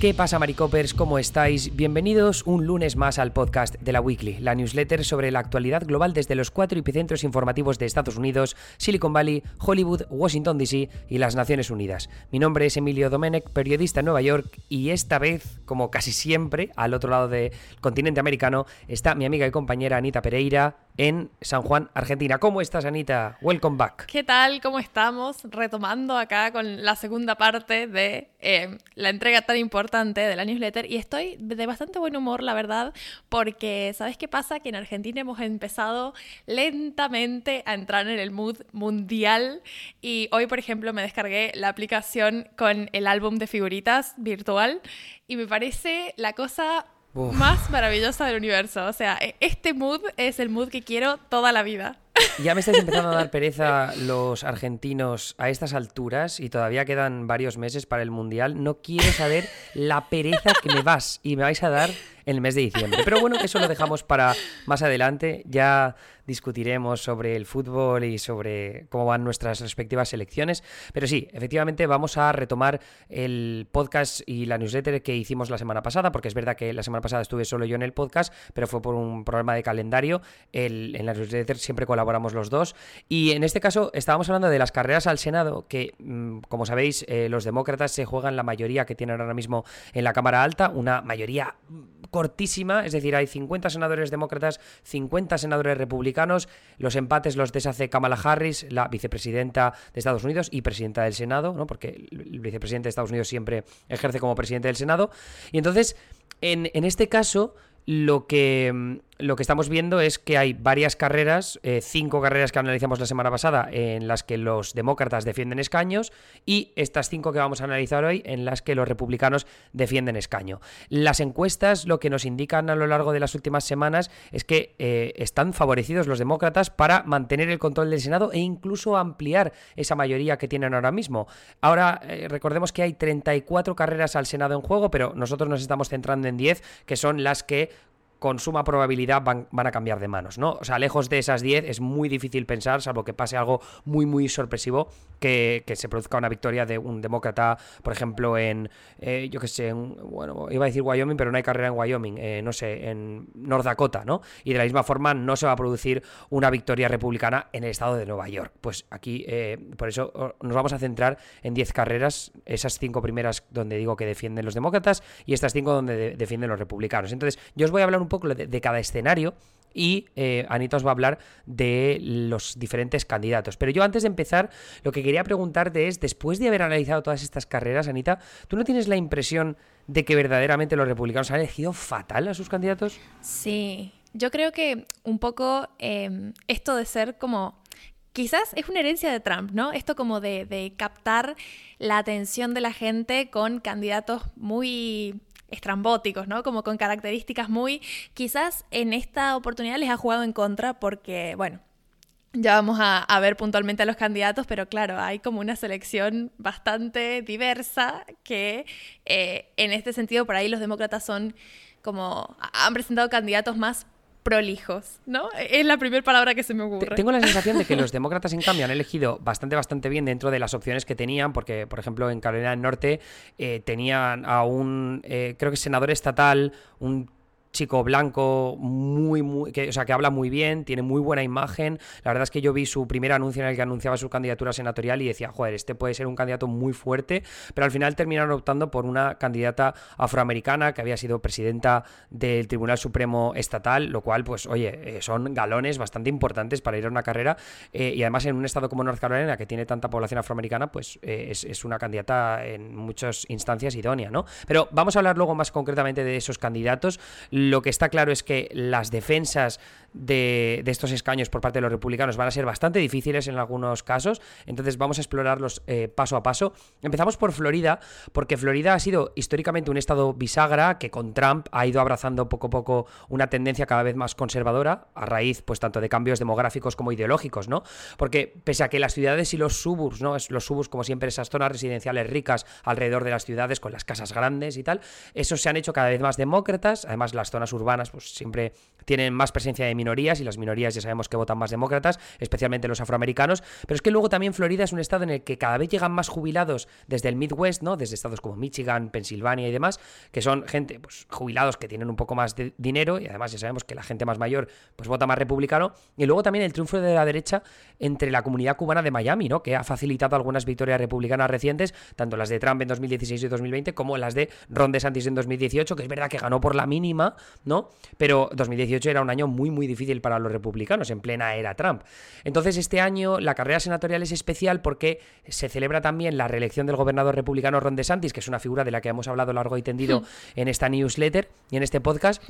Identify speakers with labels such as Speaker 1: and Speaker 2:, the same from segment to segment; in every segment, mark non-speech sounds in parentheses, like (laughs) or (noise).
Speaker 1: ¿Qué pasa, Maricopers? ¿Cómo estáis? Bienvenidos un lunes más al podcast de la Weekly, la newsletter sobre la actualidad global desde los cuatro epicentros informativos de Estados Unidos, Silicon Valley, Hollywood, Washington DC y las Naciones Unidas. Mi nombre es Emilio Domenech, periodista en Nueva York, y esta vez, como casi siempre, al otro lado del continente americano, está mi amiga y compañera Anita Pereira en San Juan, Argentina. ¿Cómo estás, Anita? Welcome back.
Speaker 2: ¿Qué tal? ¿Cómo estamos? Retomando acá con la segunda parte de eh, la entrega tan importante de la newsletter y estoy de bastante buen humor, la verdad, porque ¿sabes qué pasa? Que en Argentina hemos empezado lentamente a entrar en el mood mundial y hoy, por ejemplo, me descargué la aplicación con el álbum de figuritas virtual y me parece la cosa más maravillosa del universo. O sea, e-, este mood es el mood que quiero toda la vida. (laughs)
Speaker 1: Ya me estáis empezando a dar pereza los argentinos a estas alturas y todavía quedan varios meses para el Mundial. No quiero saber la pereza que me vas y me vais a dar en el mes de diciembre. Pero bueno, eso lo dejamos para más adelante. Ya discutiremos sobre el fútbol y sobre cómo van nuestras respectivas selecciones. Pero sí, efectivamente vamos a retomar el podcast y la newsletter que hicimos la semana pasada, porque es verdad que la semana pasada estuve solo yo en el podcast, pero fue por un problema de calendario. en la newsletter siempre colaboramos los dos. Y en este caso estábamos hablando de las carreras al Senado, que mm, como sabéis, eh, los demócratas se juegan la mayoría que tienen ahora mismo en la Cámara Alta, una mayoría cortísima, es decir, hay 50 senadores demócratas, 50 senadores republicanos, los empates los deshace Kamala Harris, la vicepresidenta de Estados Unidos y presidenta del Senado, ¿no? porque el vicepresidente de Estados Unidos siempre ejerce como presidente del Senado, y entonces, en, en este caso, lo que, mm, lo que estamos viendo es que hay varias carreras, eh, cinco carreras que analizamos la semana pasada, en las que los demócratas defienden escaños, y estas cinco que vamos a analizar hoy, en las que los republicanos defienden escaño. Las encuestas lo que nos indican a lo largo de las últimas semanas es que eh, están favorecidos los demócratas para mantener el control del Senado e incluso ampliar esa mayoría que tienen ahora mismo. Ahora, eh, recordemos que hay 34 carreras al Senado en juego, pero nosotros nos estamos centrando en 10, que son las que con suma probabilidad van, a cambiar de manos, ¿no? O sea, lejos de esas 10 es muy difícil pensar, salvo que pase algo muy, muy sorpresivo, que, se produzca una victoria de un demócrata, por ejemplo, en, eh, yo qué sé, bueno, iba a decir Wyoming, pero no hay carrera en Wyoming, eh, no sé, en North Dakota, ¿no? Y de la misma forma no se va a producir una victoria republicana en el estado de Nueva York. Pues aquí, eh, por eso nos vamos a centrar en 10 carreras, esas 5 primeras donde digo que defienden los demócratas y estas 5 donde defienden los republicanos. Entonces, yo os voy a hablar un un poco de, cada escenario y eh, Anita os va a hablar de los diferentes candidatos. Pero yo antes de empezar, lo que quería preguntarte es, después de haber analizado todas estas carreras, Anita, ¿tú no tienes la impresión de que verdaderamente los republicanos han elegido fatal a sus candidatos?
Speaker 2: Sí, yo creo que un poco em, esto de ser como... Quizás es una herencia de Trump, ¿no? Esto como de, de captar la atención de la gente con candidatos muy estrambóticos, ¿no? Como con características muy... Quizás en esta oportunidad les ha jugado en contra porque, bueno, ya vamos a, ver puntualmente a los candidatos, pero claro, hay como una selección bastante diversa que eh, en este sentido por ahí los demócratas son como han presentado candidatos más prolijos, ¿no? Es la primera palabra que se me ocurre.
Speaker 1: Tengo la sensación de que los (laughs) demócratas, en cambio, han elegido bastante, bastante bien dentro de las opciones que tenían, porque, por ejemplo, en Carolina del Norte eh, tenían a un, eh, creo que senador estatal, un chico blanco muy, muy, que, o sea, que habla muy bien, tiene muy buena imagen. La verdad es que yo vi su primer anuncio en el que anunciaba su candidatura senatorial y decía, joder, este puede ser un candidato muy fuerte, pero al final terminaron optando por una candidata afroamericana que había sido presidenta del Tribunal Supremo Estatal, lo cual, pues, oye, eh, son galones bastante importantes para ir a una carrera eh, y además en un estado como North Carolina, que tiene tanta población afroamericana, pues eh, es, es una candidata en muchas instancias idónea, ¿no? Pero vamos a hablar luego más concretamente de esos candidatos. Lo que está claro es que las defensas de, estos escaños por parte de los republicanos van a ser bastante difíciles en algunos casos, entonces vamos a explorarlos eh, paso a paso. Empezamos por Florida, porque Florida ha sido históricamente un estado bisagra que con Trump ha ido abrazando poco a poco una tendencia cada vez más conservadora, a raíz pues tanto de cambios demográficos como ideológicos, ¿no? Porque pese a que las ciudades y los suburbs, ¿no? Los suburbs como siempre esas zonas residenciales ricas alrededor de las ciudades con las casas grandes y tal, esos se han hecho cada vez más demócratas, además las las zonas urbanas pues siempre tienen más presencia de minorías y las minorías ya sabemos que votan más demócratas, especialmente los afroamericanos, pero es que luego también Florida es un estado en el que cada vez llegan más jubilados desde el Midwest, ¿no? Desde estados como Michigan, Pensilvania y demás, que son gente, pues jubilados que tienen un poco más de dinero y además ya sabemos que la gente más mayor pues vota más republicano y luego también el triunfo de la derecha entre la comunidad cubana de Miami, ¿no? Que ha facilitado algunas victorias republicanas recientes, tanto las de Trump en 2016 y 2020 como las de Ron DeSantis en 2018, que es verdad que ganó por la mínima, ¿no? Pero 2018 era un año muy, muy difícil para los republicanos, en plena era Trump. Entonces, este año la carrera senatorial es especial porque se celebra también la reelección del gobernador republicano Ron DeSantis, que es una figura de la que hemos hablado largo y tendido (laughs) en esta newsletter y en este podcast.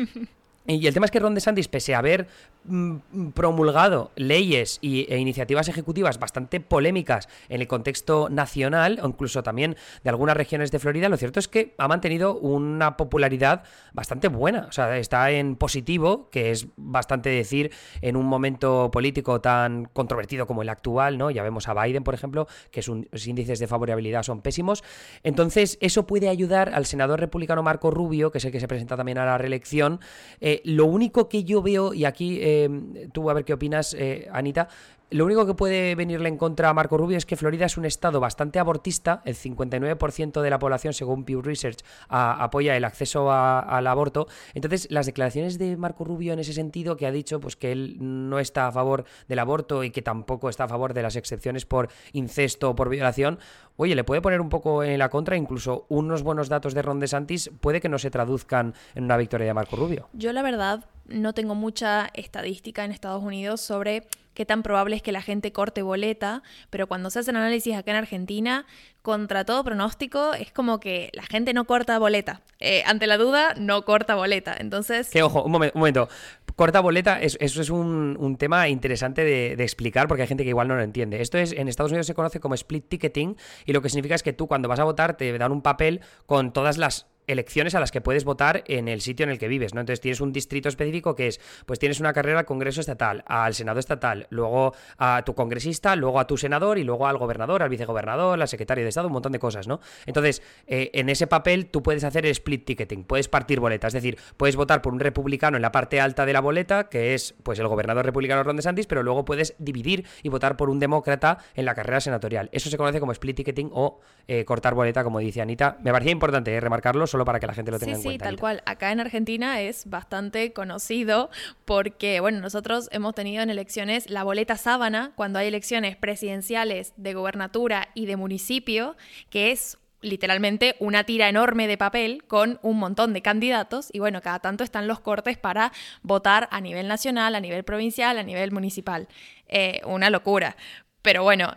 Speaker 1: Y el tema es que Ron DeSantis, pese a haber mm, promulgado leyes y, e iniciativas ejecutivas bastante polémicas en el contexto nacional, o incluso también de algunas regiones de Florida, lo cierto es que ha mantenido una popularidad bastante buena. O sea, está en positivo, que es bastante decir en un momento político tan controvertido como el actual, ¿no? Ya vemos a Biden, por ejemplo, que sus índices de favorabilidad son pésimos. Entonces, eso puede ayudar al senador republicano Marco Rubio, que es el que se presenta también a la reelección, eh, lo único que yo veo, y aquí eh, tú a ver qué opinas, eh, Anita, lo único que puede venirle en contra a Marco Rubio es que Florida es un estado bastante abortista. El 59% de la población, según Pew Research, apoya el acceso al aborto. Entonces, las declaraciones de Marco Rubio en ese sentido, que ha dicho pues, que él no está a favor del aborto y que tampoco está a favor de las excepciones por incesto o por violación, oye, le puede poner un poco en la contra. Incluso unos buenos datos de Ron DeSantis puede que no se traduzcan en una victoria de Marco Rubio.
Speaker 2: Yo, la verdad, no tengo mucha estadística en Estados Unidos sobre qué tan probable es que la gente corte boleta, pero cuando se hacen análisis acá en Argentina, contra todo pronóstico, es como que la gente no corta boleta. Eh, ante la duda, no corta boleta. Entonces...
Speaker 1: Que ojo, un, momento. Corta boleta, eso es un, tema interesante de, de, explicar porque hay gente que igual no lo entiende. Esto es, en Estados Unidos se conoce como split ticketing y lo que significa es que tú cuando vas a votar te dan un papel con todas las elecciones a las que puedes votar en el sitio en el que vives, ¿no? Entonces tienes un distrito específico que es, pues tienes una carrera al Congreso Estatal, al Senado Estatal, luego a tu congresista, luego a tu senador y luego al gobernador, al vicegobernador, al secretario de Estado, un montón de cosas, ¿no? Entonces, eh, en ese papel tú puedes hacer el split ticketing, puedes partir boletas, es decir, puedes votar por un republicano en la parte alta de la boleta, que es pues el gobernador republicano Ron DeSantis, pero luego puedes dividir y votar por un demócrata en la carrera senatorial. Eso se conoce como split ticketing o eh, cortar boleta, como dice Anita. Me parecía importante eh, remarcarlo solo para que la gente lo tenga
Speaker 2: sí, tal cual. Acá en Argentina es bastante conocido porque, bueno, nosotros hemos tenido en elecciones la boleta sábana cuando hay elecciones presidenciales de gobernatura y de municipio, que es literalmente una tira enorme de papel con un montón de candidatos y bueno, cada tanto están los cortes para votar a nivel nacional, a nivel provincial, a nivel municipal. Eh, una locura. Pero bueno,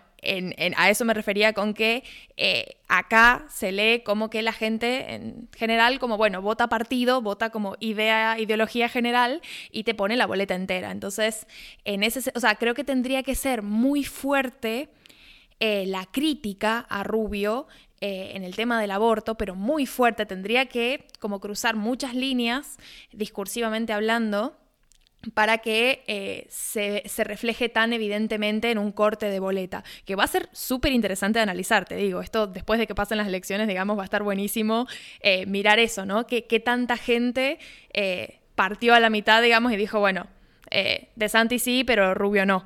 Speaker 2: a eso me refería con que eh, acá se lee como que la gente en general, como bueno, vota partido, vota como idea, ideología general y te pone la boleta entera. Entonces, en ese, o sea, creo que tendría que ser muy fuerte eh, la crítica a Rubio eh, en el tema del aborto, pero muy fuerte. Tendría que como cruzar muchas líneas, discursivamente hablando, para que eh, se, refleje tan evidentemente en un corte de boleta, que va a ser súper interesante de analizar, te digo, esto después de que pasen las elecciones, digamos, va a estar buenísimo eh, mirar eso, ¿no? Que, tanta gente eh, partió a la mitad, digamos, y dijo, bueno, de Santi sí, pero Rubio no.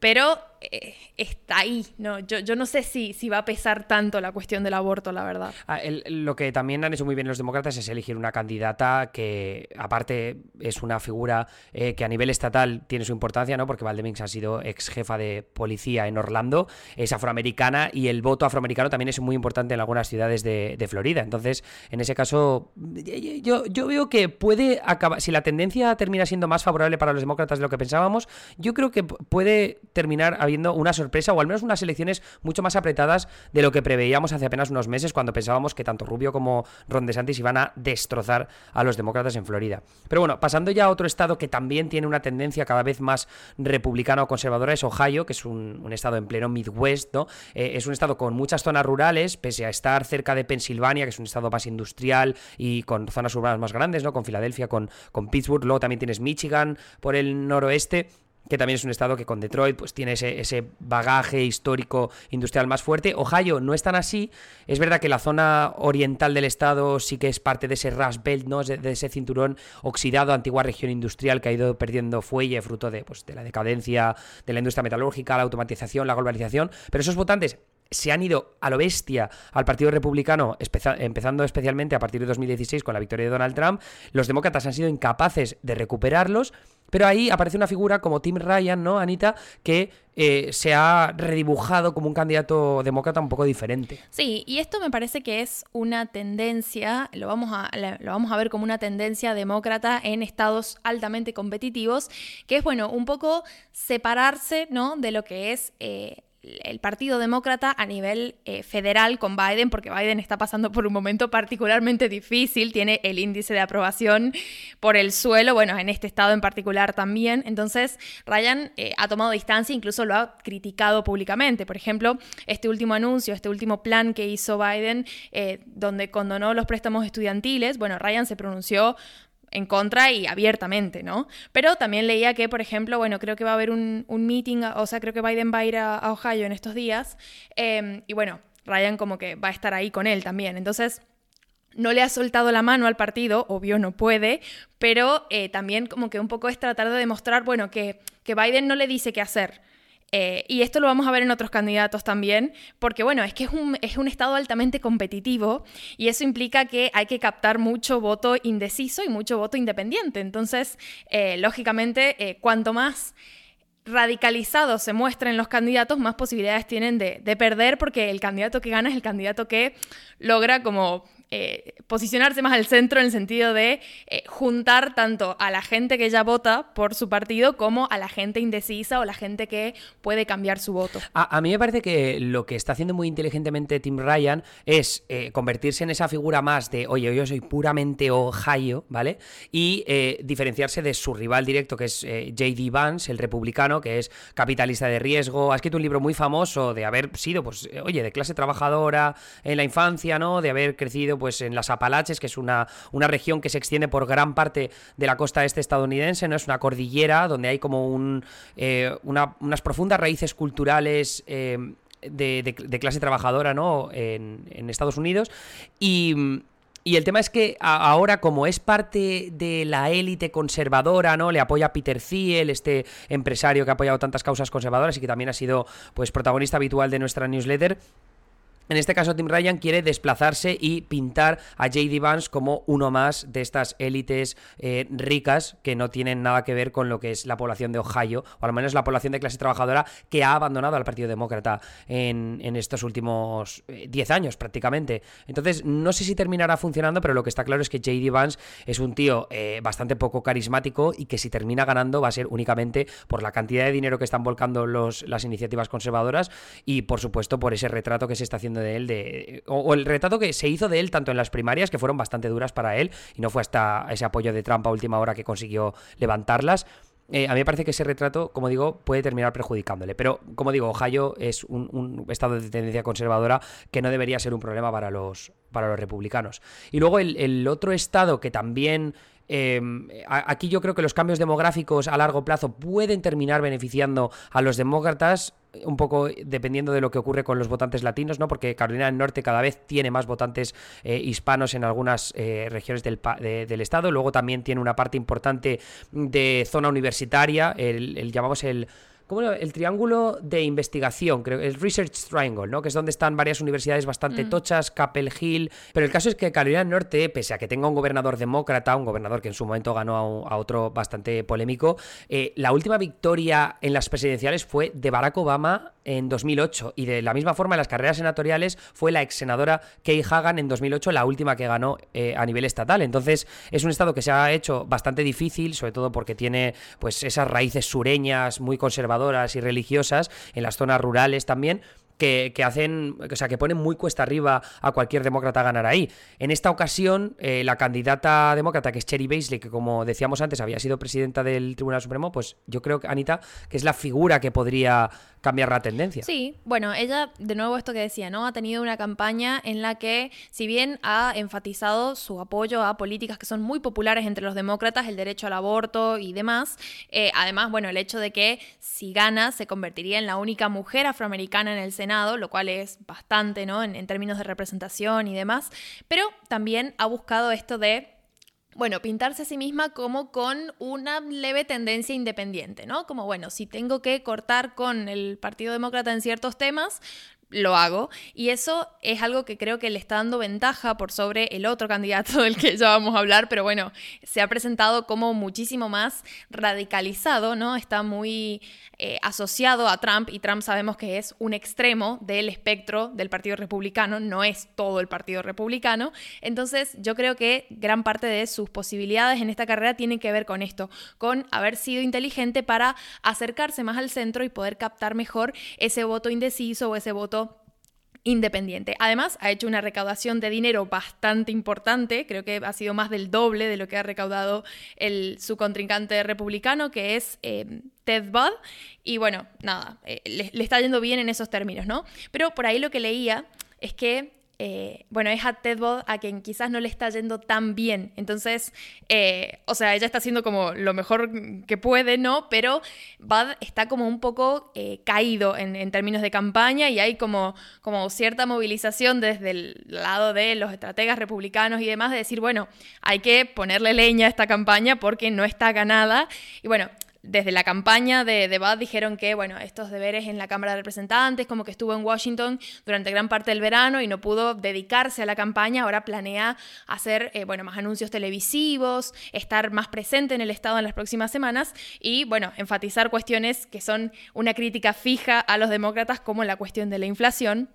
Speaker 2: Pero eh, está ahí. ¿no? Yo, yo no sé si, si va a pesar tanto la cuestión del aborto, la verdad.
Speaker 1: Ah, lo que también han hecho muy bien los demócratas es elegir una candidata que, aparte, es una figura eh, que a nivel estatal tiene su importancia, ¿no? Porque Valdemings ha sido ex jefa de policía en Orlando, es afroamericana y el voto afroamericano también es muy importante en algunas ciudades de, Florida. Entonces, en ese caso, yo, yo veo que puede acabar, si la tendencia termina siendo más favorable para los demócratas de lo que pensábamos, yo creo que puede terminar habiendo una sorpresa o al menos unas elecciones mucho más apretadas de lo que preveíamos hace apenas unos meses cuando pensábamos que tanto Rubio como Ron DeSantis iban a destrozar a los demócratas en Florida. Pero bueno, pasando ya a otro estado que también tiene una tendencia cada vez más republicana o conservadora es Ohio, que es un, estado en pleno Midwest, ¿no? Eh, es un estado con muchas zonas rurales, pese a estar cerca de Pensilvania, que es un estado más industrial y con zonas urbanas más grandes, ¿no? Con Filadelfia, con, con Pittsburgh, luego también tienes Michigan por el noroeste. Que también es un estado que con Detroit pues tiene ese, ese, bagaje histórico industrial más fuerte. Ohio no es tan así. Es verdad que la zona oriental del estado sí que es parte de ese Rust Belt, ¿no? de, ese cinturón oxidado, antigua región industrial que ha ido perdiendo fuelle fruto de, pues, de la decadencia de la industria metalúrgica, la automatización, la globalización. Pero esos votantes se han ido a lo bestia al Partido Republicano, empezando especialmente a partir de 2016 con la victoria de Donald Trump. Los demócratas han sido incapaces de recuperarlos, pero ahí aparece una figura como Tim Ryan, ¿no, Anita? Que eh, se ha redibujado como un candidato demócrata un poco diferente.
Speaker 2: Sí, y esto me parece que es una tendencia, lo vamos a, lo vamos a ver como una tendencia demócrata en estados altamente competitivos, que es, bueno, un poco separarse, ¿no? De lo que es... Eh, el Partido Demócrata a nivel eh, federal con Biden, porque Biden está pasando por un momento particularmente difícil, tiene el índice de aprobación por el suelo, bueno, en este estado en particular también. Entonces, Ryan eh, ha tomado distancia, incluso lo ha criticado públicamente. Por ejemplo, este último anuncio, este último plan que hizo Biden, eh, donde condonó los préstamos estudiantiles, bueno, Ryan se pronunció en contra y abiertamente, ¿no? Pero también leía que, por ejemplo, bueno, creo que va a haber un, meeting, o sea, creo que Biden va a ir a, Ohio en estos días, em, y bueno, Ryan como que va a estar ahí con él también. Entonces, no le ha soltado la mano al partido, obvio no puede, pero eh, también como que un poco es tratar de demostrar, bueno, que, que Biden no le dice qué hacer. Eh, y esto lo vamos a ver en otros candidatos también, porque bueno, es que es un, es un estado altamente competitivo y eso implica que hay que captar mucho voto indeciso y mucho voto independiente. Entonces, eh, lógicamente, eh, cuanto más radicalizados se muestren los candidatos, más posibilidades tienen de, de, perder, porque el candidato que gana es el candidato que logra como eh, posicionarse más al centro en el sentido de eh, juntar tanto a la gente que ya vota por su partido como a la gente indecisa o la gente que puede cambiar su voto.
Speaker 1: A, mí me parece que lo que está haciendo muy inteligentemente Tim Ryan es eh, convertirse en esa figura más de, oye, yo soy puramente Ohio, ¿vale? Y diferenciarse de su rival directo, que es J.D. Vance, el republicano, que es capitalista de riesgo. Ha escrito un libro muy famoso de haber sido, pues, oye, de clase trabajadora en la infancia, ¿no? De haber crecido, pues en las Apalaches, que es una, una región que se extiende por gran parte de la costa este estadounidense, ¿no? Es una cordillera donde hay como eh, unas profundas raíces culturales. Eh, de, clase trabajadora, ¿no? En, Estados Unidos. Y, y el tema es que ahora, como es parte de la élite conservadora, ¿no? Le apoya Peter Thiel, este empresario que ha apoyado tantas causas conservadoras y que también ha sido pues protagonista habitual de nuestra newsletter. En este caso, Tim Ryan quiere desplazarse y pintar a J.D. Vance como uno más de estas élites eh, ricas que no tienen nada que ver con lo que es la población de Ohio, o al menos la población de clase trabajadora que ha abandonado al Partido Demócrata en, estos últimos 10 eh, años prácticamente. Entonces, no sé si terminará funcionando, pero lo que está claro es que J.D. Vance es un tío eh, bastante poco carismático y que si termina ganando va a ser únicamente por la cantidad de dinero que están volcando las iniciativas conservadoras y, por supuesto, por ese retrato que se está haciendo de él, de, o, el retrato que se hizo de él tanto en las primarias, que fueron bastante duras para él, y no fue hasta ese apoyo de Trump a última hora que consiguió levantarlas. Eh, a mí me parece que ese retrato, como digo, puede terminar perjudicándole. Pero, como digo, Ohio es un, estado de tendencia conservadora que no debería ser un problema para los, para los republicanos. Y luego el, otro estado que también em, aquí yo creo que los cambios demográficos a largo plazo pueden terminar beneficiando a los demócratas un poco dependiendo de lo que ocurre con los votantes latinos, ¿no? Porque Carolina del Norte cada vez tiene más votantes eh, hispanos en algunas eh, regiones del, del, estado. Luego también tiene una parte importante de zona universitaria, el llamamos el ¿cómo el triángulo de investigación, creo, el Research Triangle, ¿no? Que es donde están varias universidades bastante mm. tochas, Capel Hill. Pero el caso es que Carolina del Norte, pese a que tenga un gobernador demócrata, un gobernador que en su momento ganó a, otro bastante polémico, eh, la última victoria en las presidenciales fue de Barack Obama en 2008 y de la misma forma en las carreras senatoriales fue la ex senadora Kay Hagan en 2008 la última que ganó eh, a nivel estatal. Entonces es un estado que se ha hecho bastante difícil, sobre todo porque tiene pues esas raíces sureñas muy conservadoras y religiosas, en las zonas rurales también, que, hacen, o sea, que ponen muy cuesta arriba a cualquier demócrata a ganar ahí. En esta ocasión, eh, la candidata demócrata, que es Cherry Baisley, que como decíamos antes había sido presidenta del Tribunal Supremo, pues yo creo Anita, que es la figura que podría cambiar la tendencia.
Speaker 2: Sí, bueno, ella, de nuevo esto que decía, ¿no? Ha tenido una campaña en la que, si bien ha enfatizado su apoyo a políticas que son muy populares entre los demócratas, el derecho al aborto y demás, eh, además, bueno, el hecho de que si gana se convertiría en la única mujer afroamericana en el Lo cual es bastante, ¿no? En, en términos de representación y demás, pero también ha buscado esto de bueno, pintarse a sí misma como con una leve tendencia independiente, ¿no? Como, bueno, si tengo que cortar con el Partido Demócrata en ciertos temas, lo hago. Y eso es algo que creo que le está dando ventaja por sobre el otro candidato (laughs) del que ya vamos a hablar, pero bueno, se ha presentado como muchísimo más radicalizado, ¿no? Está muy eh, asociado a Trump y Trump sabemos que es un extremo del espectro del Partido Republicano, no es todo el Partido Republicano. Entonces yo creo que gran parte de sus posibilidades en esta carrera tienen que ver con esto, con haber sido inteligente para acercarse más al centro y poder captar mejor ese voto indeciso o ese voto independiente. Además, ha hecho una recaudación de dinero bastante importante, creo que ha sido más del doble de lo que ha recaudado su contrincante republicano, que es eh, Ted Budd. Y bueno, nada, eh, le, está yendo bien en esos términos, ¿no? Pero por ahí lo que leía es que eh, bueno, es a Ted Bud a quien quizás no le está yendo tan bien. Entonces, eh, o sea, ella está haciendo como lo mejor que puede, ¿no? Pero Bud está como un poco eh, caído en, en, términos de campaña y hay como, como cierta movilización desde el lado de los estrategas republicanos y demás de decir, bueno, hay que ponerle leña a esta campaña porque no está ganada. Y bueno, desde la campaña de, de dijeron que, bueno, estos deberes en la Cámara de Representantes, como que estuvo en Washington durante gran parte del verano y no pudo dedicarse a la campaña, ahora planea hacer, eh, bueno, más anuncios televisivos, estar más presente en el Estado en las próximas semanas y, bueno, enfatizar cuestiones que son una crítica fija a los demócratas, como la cuestión de la inflación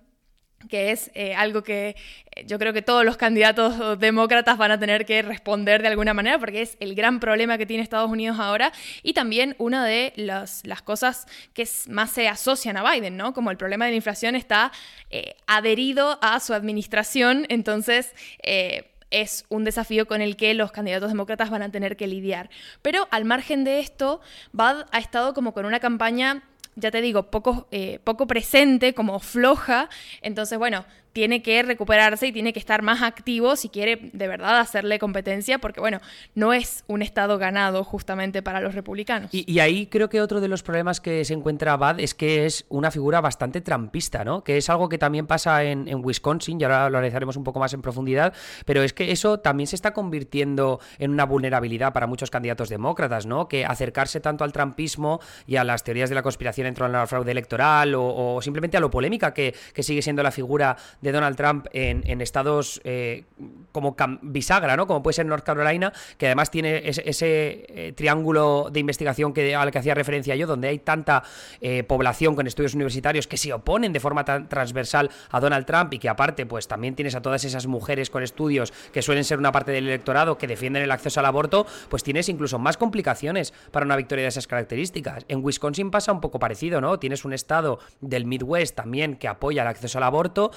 Speaker 2: que es eh, algo que eh, yo creo que todos los candidatos demócratas van a tener que responder de alguna manera, porque es el gran problema que tiene Estados Unidos ahora y también una de las, cosas que más se asocian a Biden, ¿no? Como el problema de la inflación está eh, adherido a su administración, entonces... es un desafío con el que los candidatos demócratas van a tener que lidiar. Pero al margen de esto, Bad ha estado como con una campaña ya te digo, poco, eh, poco presente, como floja. Entonces, bueno, tiene que recuperarse y tiene que estar más activo si quiere de verdad hacerle competencia, porque bueno, no es un estado ganado justamente para los republicanos.
Speaker 1: Y, ahí creo que otro de los problemas que se encuentra Bad es que es una figura bastante trampista, ¿no? Que es algo que también pasa en, Wisconsin, y ahora lo analizaremos un poco más en profundidad, pero es que eso también se está convirtiendo en una vulnerabilidad para muchos candidatos demócratas, ¿no? Que acercarse tanto al trampismo y a las teorías de la conspiración dentro de la fraude electoral o, simplemente a lo polémica que, que sigue siendo la figura de Donald Trump en, estados eh, como bisagra, ¿no? Como puede ser North Carolina, que además tiene ese, eh, triángulo de investigación que, al que hacía referencia yo, donde hay tanta eh, población con estudios universitarios que se oponen de forma tan transversal a Donald Trump y que aparte, pues también tienes a todas esas mujeres con estudios que suelen ser una parte del electorado que defienden el acceso al aborto, pues tienes incluso más complicaciones para una victoria de esas características. En Wisconsin pasa un poco parecido, ¿no? Tienes un estado del Midwest también que apoya el acceso al aborto,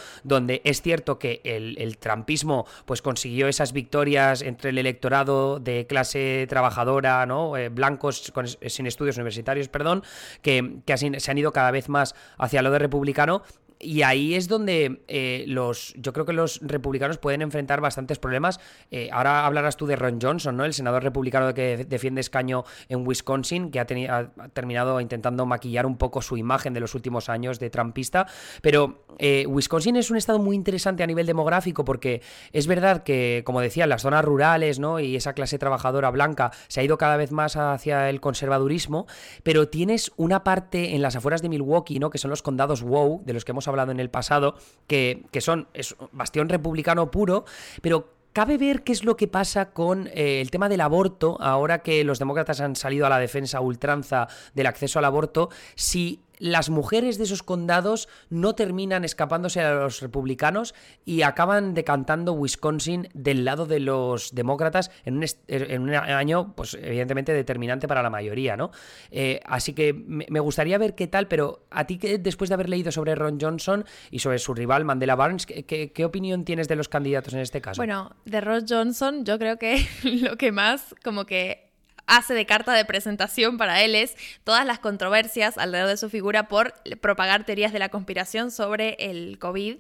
Speaker 1: es cierto que el, el trampismo pues consiguió esas victorias entre el electorado de clase trabajadora, ¿no? Eh, blancos sin estudios universitarios, perdón, que, que se han ido cada vez más hacia lo de republicano y ahí es donde eh, los, yo creo que los republicanos pueden enfrentar bastantes problemas. Eh, ahora hablarás tú de Ron Johnson, ¿no? El senador republicano que defiende escaño en Wisconsin, que ha, terminado intentando maquillar un poco su imagen de los últimos años de trumpista. Pero eh, Wisconsin es un estado muy interesante a nivel demográfico porque es verdad que, como decía, las zonas rurales, ¿no? Y esa clase trabajadora blanca se ha ido cada vez más hacia el conservadurismo, pero tienes una parte en las afueras de Milwaukee, ¿no? Que son los condados WOW, de los que hemos hablado hablado en el pasado, que, son es bastión republicano puro, pero Cabe ver qué es lo que pasa con eh, el tema del aborto, ahora que los demócratas han salido a la defensa ultranza del acceso al aborto, si las mujeres de esos condados no terminan escapándose a los republicanos y acaban decantando Wisconsin del lado de los demócratas en un, en un año, pues evidentemente determinante para la mayoría, ¿no? Eh, así que me gustaría ver qué tal, pero a ti que después de haber leído sobre Ron Johnson y sobre su rival Mandela Barnes, ¿qué, qué opinión tienes de los candidatos en este caso?
Speaker 2: Bueno, de Ron Johnson yo creo que (laughs) lo que más como que hace de carta de presentación para él es todas las controversias alrededor de su figura por propagar teorías de la conspiración sobre el COVID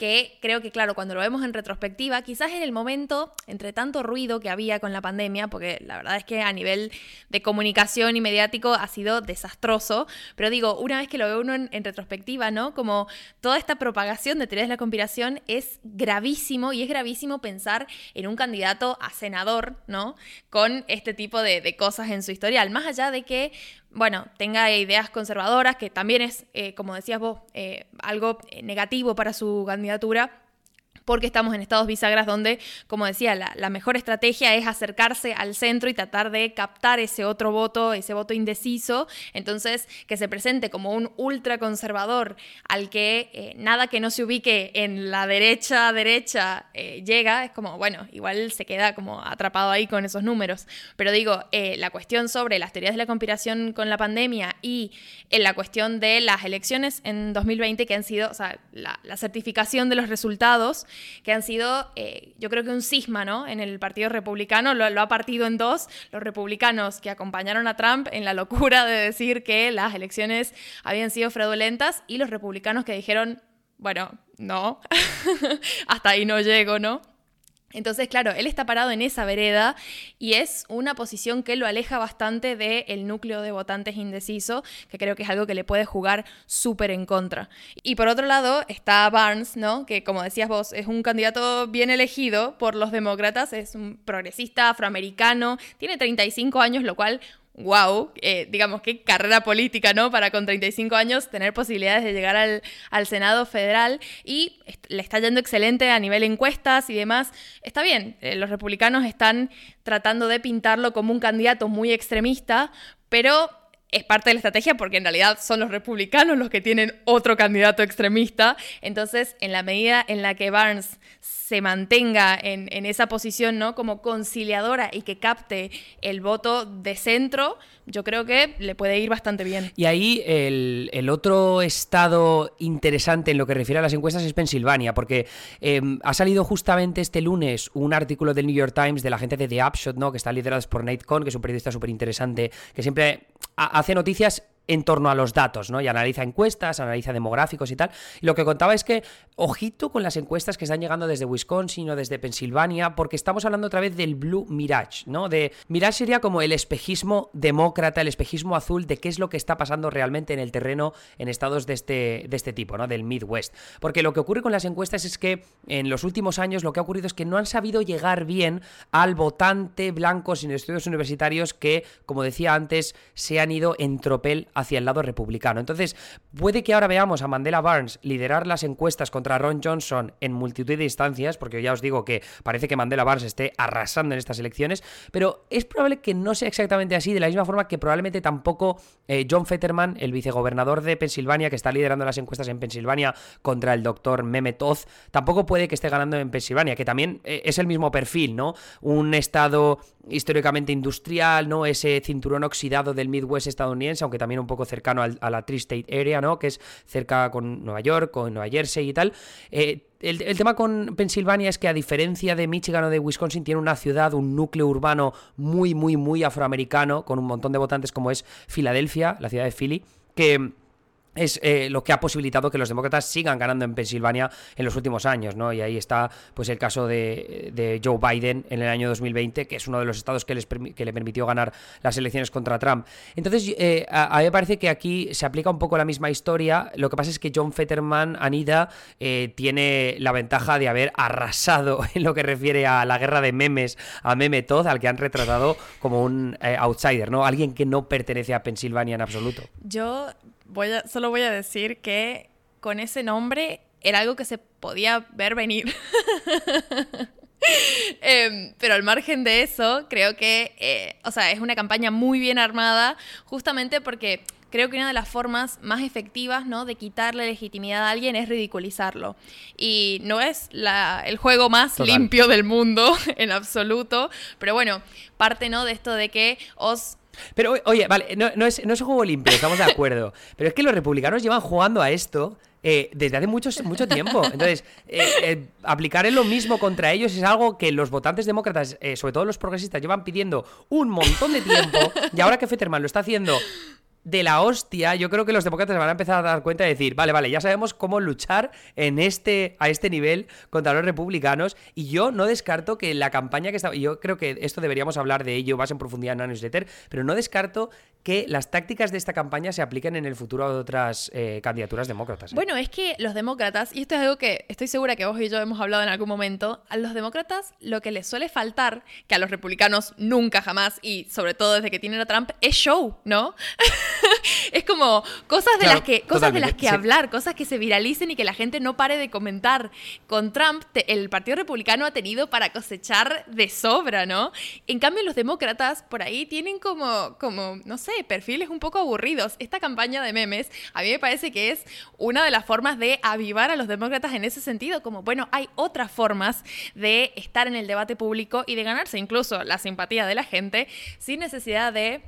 Speaker 2: que creo que, claro, cuando lo vemos en retrospectiva, quizás en el momento, entre tanto ruido que había con la pandemia, porque la verdad es que a nivel de comunicación y mediático ha sido desastroso, pero digo, una vez que lo ve uno en, retrospectiva, ¿no? Como toda esta propagación de teorías de la conspiración es gravísimo y es gravísimo pensar en un candidato a senador, ¿no? Con este tipo de, de cosas en su historial, más allá de que bueno, tenga ideas conservadoras, que también es, eh, como decías vos, eh, algo eh, negativo para su candidatura, porque estamos en estados bisagras donde, como decía, la, mejor estrategia es acercarse al centro y tratar de captar ese otro voto, ese voto indeciso. Entonces, que se presente como un ultraconservador al que eh, nada que no se ubique en la derecha, derecha, eh, llega, es como, bueno, igual se queda como atrapado ahí con esos números. Pero digo, eh, la cuestión sobre las teorías de la conspiración con la pandemia y en la cuestión de las elecciones en 2020 que han sido, o sea, la certificación de los resultados, que han sido, eh, yo creo que un cisma, ¿no? En el Partido Republicano lo, ha partido en dos. Los republicanos que acompañaron a Trump en la locura de decir que las elecciones habían sido fraudulentas y los republicanos que dijeron, bueno, no, (laughs) hasta ahí no llego, ¿no? Entonces, claro, él está parado en esa vereda y es una posición que lo aleja bastante del núcleo de votantes indeciso, que creo que es algo que le puede jugar súper en contra. Y por otro lado está Barnes, ¿no? Que como decías vos, es un candidato bien elegido por los demócratas, es un progresista afroamericano, tiene 35 años, lo cual wow, eh, digamos, qué carrera política, ¿no? Para con 35 años tener posibilidades de llegar al, Senado federal y le está yendo excelente a nivel encuestas y demás. Está bien, eh, los republicanos están tratando de pintarlo como un candidato muy extremista, pero es parte de la estrategia porque en realidad son los republicanos los que tienen otro candidato extremista. Entonces, en la medida en la que Barnes se mantenga en, esa posición, ¿no? Como conciliadora y que capte el voto de centro, yo creo que le puede ir bastante bien.
Speaker 1: Y ahí el, otro estado interesante en lo que refiere a las encuestas es Pensilvania, porque em, ha salido justamente este lunes un artículo del New York Times de la gente de The Upshot, ¿no? Que está liderado por Nate Cohn, que es un periodista súper interesante, que siempre hace noticias en torno a los datos, ¿no? Y analiza encuestas, analiza demográficos y tal. Y lo que contaba es que, ojito con las encuestas que están llegando desde Wisconsin o desde Pensilvania, porque estamos hablando otra vez del Blue Mirage, ¿no? De Mirage sería como el espejismo demócrata, el espejismo azul de qué es lo que está pasando realmente en el terreno en estados de este, de este tipo, ¿no? Del Midwest. Porque lo que ocurre con las encuestas es que en los últimos años lo que ha ocurrido es que no han sabido llegar bien al votante blanco sin estudios universitarios que, como decía antes, se han ido en tropel hacia el lado republicano. Entonces, puede que ahora veamos a Mandela Barnes liderar las encuestas contra Ron Johnson en multitud de instancias, porque ya os digo que parece que Mandela Barnes esté arrasando en estas elecciones, pero es probable que no sea exactamente así, de la misma forma que probablemente tampoco eh, John Fetterman, el vicegobernador de Pensilvania, que está liderando las encuestas en Pensilvania contra el doctor Mehmet Oz, tampoco puede que esté ganando en Pensilvania, que también eh, es el mismo perfil, ¿no? Un estado históricamente industrial, ¿no? Ese cinturón oxidado del Midwest estadounidense, aunque también un poco cercano a la Tri-State Area, ¿no? Que es cerca con Nueva York, con Nueva Jersey y tal. Eh, el, el, tema con Pensilvania es que a diferencia de Michigan o de Wisconsin, tiene una ciudad, un núcleo urbano muy, muy, muy afroamericano, con un montón de votantes como es Filadelfia, la ciudad de Philly, que es eh, lo que ha posibilitado que los demócratas sigan ganando en Pensilvania en los últimos años, ¿no? Y ahí está, pues, el caso de, Joe Biden en el año 2020, que es uno de los estados que, les, que le permitió ganar las elecciones contra Trump. Entonces, eh, a, mí me parece que aquí se aplica un poco la misma historia. Lo que pasa es que John Fetterman, Anida, eh, tiene la ventaja de haber arrasado (laughs) en lo que refiere a la guerra de memes, a Meme Todd, al que han retratado como un outsider, ¿no? Alguien que no pertenece a Pensilvania en absoluto.
Speaker 2: Yo voy a, solo voy a decir que con ese nombre era algo que se podía ver venir. (laughs) Em, pero al margen de eso, creo que, eh, o sea, es una campaña muy bien armada, justamente porque creo que una de las formas más efectivas ¿no? de quitarle legitimidad a alguien es ridiculizarlo. Y no es la, el juego más limpio del mundo (laughs) en absoluto, pero bueno, parte ¿no? de esto de que os
Speaker 1: pero oye, vale, no, no, es, no es un juego limpio, estamos de acuerdo. (laughs) pero es que los republicanos llevan jugando a esto eh, desde hace mucho, mucho tiempo. Entonces, eh, eh, aplicar lo mismo contra ellos es algo que los votantes demócratas, sobre todo los progresistas, llevan pidiendo un montón de tiempo. Y ahora que Fetterman lo está haciendo de la hostia, yo creo que los demócratas van a empezar a dar cuenta y decir, vale, vale, ya sabemos cómo luchar en este, a este nivel contra los republicanos. Y yo no descarto que la campaña que está. Yo creo que esto deberíamos hablar de ello más en profundidad en la newsletter, pero no descarto que las tácticas de esta campaña se apliquen en el futuro a otras eh, candidaturas demócratas. ¿eh?
Speaker 2: Bueno, es que los demócratas, y esto es algo que estoy segura que vos y yo hemos hablado en algún momento, a los demócratas lo que les suele faltar, que a los republicanos nunca jamás, y sobre todo desde que tienen a Trump, es show, ¿no? (laughs) (laughs) es como cosas de las que, cosas de las que hablar, cosas que se viralicen y que la gente no pare de comentar. Con Trump, el Partido Republicano ha tenido para cosechar de sobra, ¿no? En cambio, los demócratas por ahí tienen como, como, no sé, perfiles un poco aburridos. Esta campaña de memes, a mí me parece que es una de las formas de avivar a los demócratas en ese sentido, como, bueno, hay otras formas de estar en el debate público y de ganarse incluso la simpatía de la gente sin necesidad de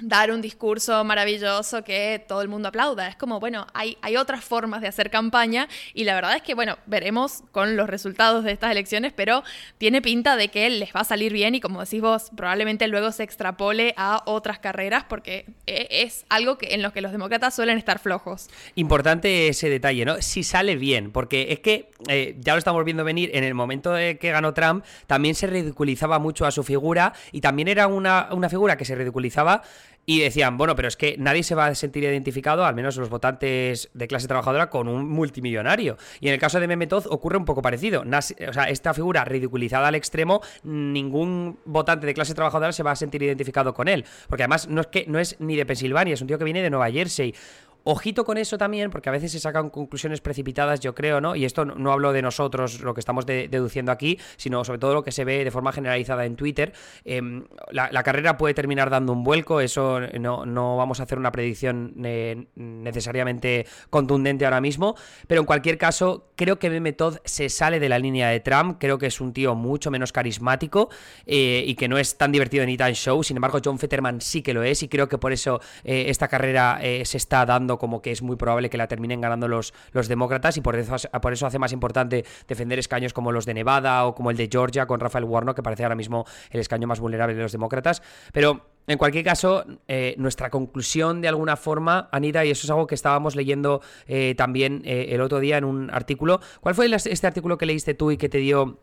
Speaker 2: dar un discurso maravilloso que todo el mundo aplauda. Es como, bueno, hay, hay otras formas de hacer campaña y la verdad es que, bueno, veremos con los resultados de estas elecciones, pero tiene pinta de que les va a salir bien y como decís vos, probablemente luego se extrapole a otras carreras porque e, es algo que, en lo que los demócratas suelen estar flojos.
Speaker 1: Importante ese detalle, ¿no? Si sale bien, porque es que eh, ya lo estamos viendo venir, en el momento de que ganó Trump, también se ridiculizaba mucho a su figura y también era una, una figura que se ridiculizaba y decían, bueno, pero es que nadie se va a sentir identificado, al menos los votantes de clase trabajadora, con un multimillonario. Y en el caso de Memetoz ocurre un poco parecido. O sea, esta figura ridiculizada al extremo, ningún votante de clase trabajadora se va a sentir identificado con él. Porque además no es que no es ni de Pensilvania, es un tío que viene de Nueva Jersey. Ojito con eso también, porque a veces se sacan conclusiones precipitadas, yo creo, ¿no? Y esto no, hablo de nosotros, lo que estamos deduciendo aquí, sino sobre todo lo que se ve de forma generalizada en Twitter. Em, la, carrera puede terminar dando un vuelco, eso no, vamos a hacer una predicción eh, necesariamente contundente ahora mismo, pero en cualquier caso, creo que Meme se sale de la línea de Trump, creo que es un tío mucho menos carismático eh, y que no es tan divertido en Ethan Show, sin embargo, John Fetterman sí que lo es y creo que por eso eh, esta carrera se está dando como que es muy probable que la terminen ganando los, los demócratas y por eso, por eso hace más importante defender escaños como los de Nevada o como el de Georgia con Rafael Warnock, que parece ahora mismo el escaño más vulnerable de los demócratas. Pero en cualquier caso, eh, nuestra conclusión de alguna forma, Anita, y eso es algo que estábamos leyendo eh, también eh, el otro día en un artículo. ¿Cuál fue este artículo que leíste tú y que te dio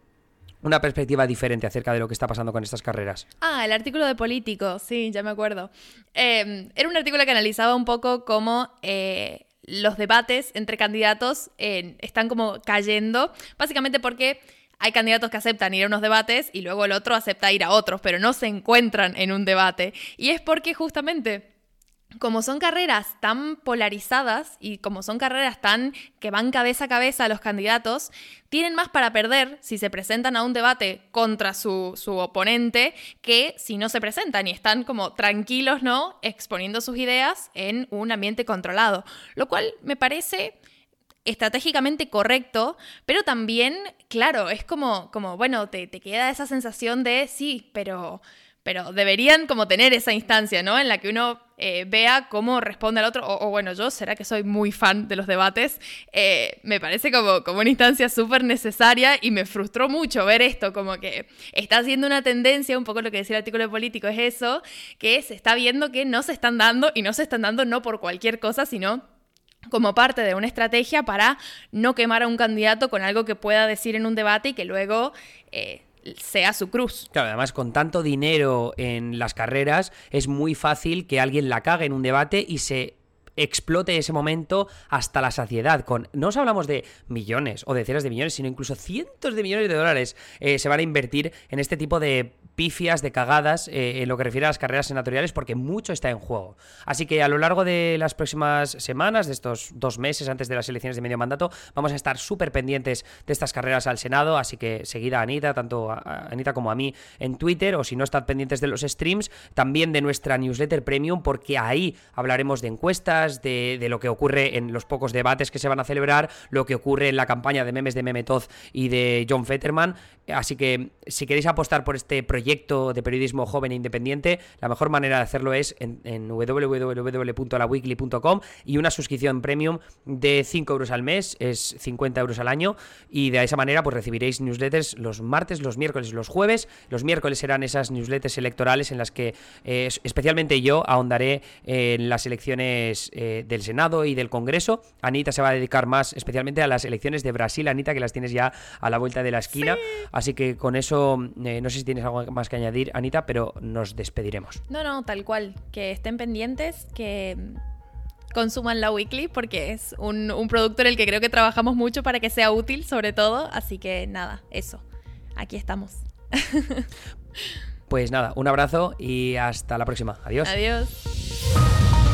Speaker 1: una perspectiva diferente acerca de lo que está pasando con estas carreras.
Speaker 2: Ah, el artículo de Político, sí, ya me acuerdo. Em, era un artículo que analizaba un poco cómo eh, los debates entre candidatos están como cayendo, básicamente porque hay candidatos que aceptan ir a unos debates y luego el otro acepta ir a otros, pero no se encuentran en un debate. Y es porque justamente como son carreras tan polarizadas y como son carreras tan que van cabeza a cabeza los candidatos, tienen más para perder si se presentan a un debate contra su, su, oponente que si no se presentan y están como tranquilos, ¿no? Exponiendo sus ideas en un ambiente controlado. Lo cual me parece estratégicamente correcto, pero también, claro, es como, como bueno, te, te queda esa sensación de sí, pero pero deberían como tener esa instancia, ¿no? En la que uno eh, vea cómo responde al otro, o, bueno, yo, será que soy muy fan de los debates, eh, me parece como, como una instancia súper necesaria y me frustró mucho ver esto, como que está haciendo una tendencia, un poco lo que decía el artículo político es eso, que se está viendo que no se están dando y no se están dando no por cualquier cosa, sino como parte de una estrategia para no quemar a un candidato con algo que pueda decir en un debate y que luego eh, sea su cruz.
Speaker 1: Claro, además con tanto dinero en las carreras es muy fácil que alguien la cague en un debate y se explote ese momento hasta la saciedad. Con, no os hablamos de millones o decenas de millones, sino incluso cientos de millones de dólares eh, se van a invertir en este tipo de pifias, de cagadas eh, en lo que refiere a las carreras senatoriales, porque mucho está en juego. Así que a lo largo de las próximas semanas, de estos dos meses antes de las elecciones de medio mandato, vamos a estar súper pendientes de estas carreras al Senado, así que seguid a Anita, tanto a Anita como a mí en Twitter, o si no, estad pendientes de los streams, también de nuestra newsletter premium, porque ahí hablaremos de encuestas, de, de lo que ocurre en los pocos debates que se van a celebrar, lo que ocurre en la campaña de memes de Memetoz y de John Fetterman. Así que si queréis apostar por este proyecto de periodismo joven e independiente, la mejor manera de hacerlo es en, en www.laweekly.com y una suscripción premium de 5 euros al mes, es 50 euros al año, y de esa manera pues recibiréis newsletters los martes, los miércoles y los jueves. Los miércoles serán esas newsletters electorales en las que eh, especialmente yo ahondaré en las elecciones eh, del Senado y del Congreso. Anita se va a dedicar más especialmente a las elecciones de Brasil, Anita, que las tienes ya a la vuelta de la esquina. Así que con eso, eh, no sé si tienes algo más que añadir, Anita, pero nos despediremos.
Speaker 2: No, no, tal cual. Que estén pendientes, que consuman la weekly, porque es un, un producto en el que creo que trabajamos mucho para que sea útil, sobre todo. Así que nada, eso. Aquí estamos. (laughs)
Speaker 1: Pues nada, un abrazo y hasta la próxima. Adiós.
Speaker 2: Adiós.